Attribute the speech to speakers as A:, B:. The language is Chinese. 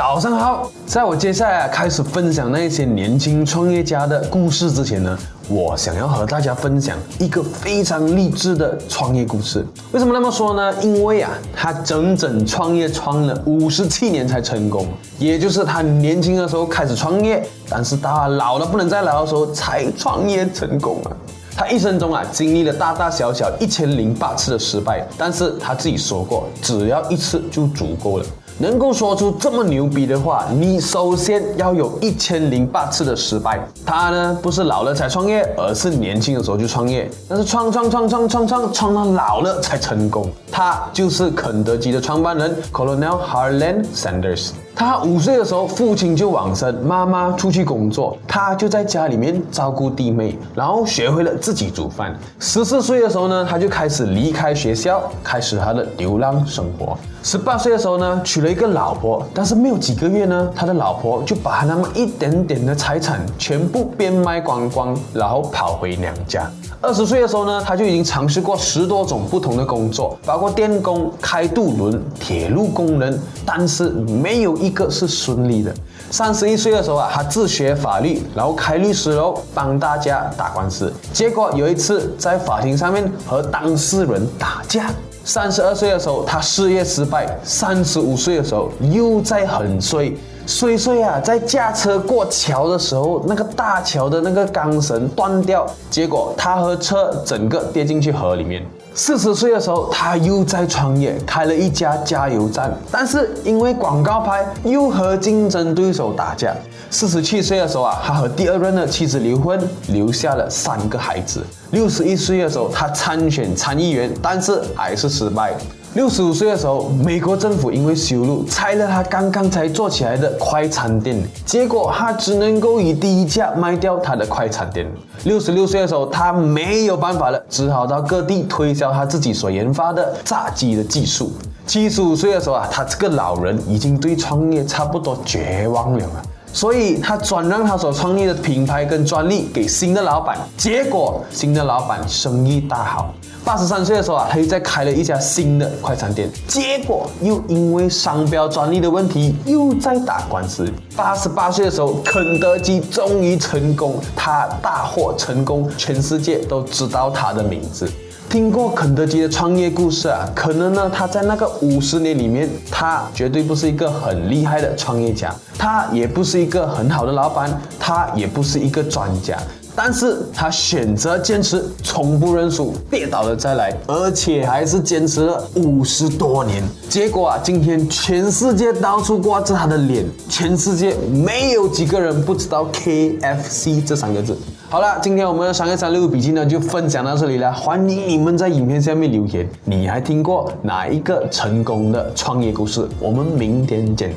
A: 早上好，在我接下来开始分享那些年轻创业家的故事之前呢，我想要和大家分享一个非常励志的创业故事。为什么那么说呢？因为啊，他整整创业创了五十七年才成功，也就是他年轻的时候开始创业，但是到老了不能再老的时候才创业成功啊。他一生中啊，经历了大大小小一千零八次的失败，但是他自己说过，只要一次就足够了。能够说出这么牛逼的话，你首先要有一千零八次的失败。他呢，不是老了才创业，而是年轻的时候就创业，但是创创创创创创创到老了才成功。他就是肯德基的创办人 Colonel Harlan Sanders。他五岁的时候，父亲就往生，妈妈出去工作，他就在家里面照顾弟妹，然后学会了自自己煮饭。十四岁的时候呢，他就开始离开学校，开始他的流浪生活。十八岁的时候呢，娶了一个老婆，但是没有几个月呢，他的老婆就把他那么一点点的财产全部变卖光光，然后跑回娘家。二十岁的时候呢，他就已经尝试过十多种不同的工作，包括电工、开渡轮、铁路工人，但是没有一个是顺利的。三十一岁的时候啊，他自学法律，然后开律师楼，帮大家打官司。结果有一次在法庭上面和当事人打架。三十二岁的时候，他事业失败；三十五岁的时候，又在很衰。衰衰啊，在驾车过桥的时候，那个大桥的那个钢绳断掉，结果他和车整个跌进去河里面。四十岁的时候，他又在创业，开了一家加油站，但是因为广告牌，又和竞争对手打架。四十七岁的时候啊，他和第二任的妻子离婚，留下了三个孩子。六十一岁的时候，他参选参议员，但是还是失败。六十五岁的时候，美国政府因为修路拆了他刚刚才做起来的快餐店，结果他只能够以低价卖掉他的快餐店。六十六岁的时候，他没有办法了，只好到各地推销他自己所研发的炸鸡的技术。七十五岁的时候啊，他这个老人已经对创业差不多绝望了。所以他转让他所创立的品牌跟专利给新的老板，结果新的老板生意大好。八十三岁的时候啊，他又在开了一家新的快餐店，结果又因为商标专利的问题又在打官司。八十八岁的时候，肯德基终于成功，他大获成功，全世界都知道他的名字。听过肯德基的创业故事啊？可能呢，他在那个五十年里面，他绝对不是一个很厉害的创业家，他也不是一个很好的老板，他也不是一个专家，但是他选择坚持，从不认输，跌倒了再来，而且还是坚持了五十多年。结果啊，今天全世界到处挂着他的脸，全世界没有几个人不知道 KFC 这三个字。好了，今天我们的商业三六五笔记呢就分享到这里了。欢迎你们在影片下面留言，你还听过哪一个成功的创业故事？我们明天见。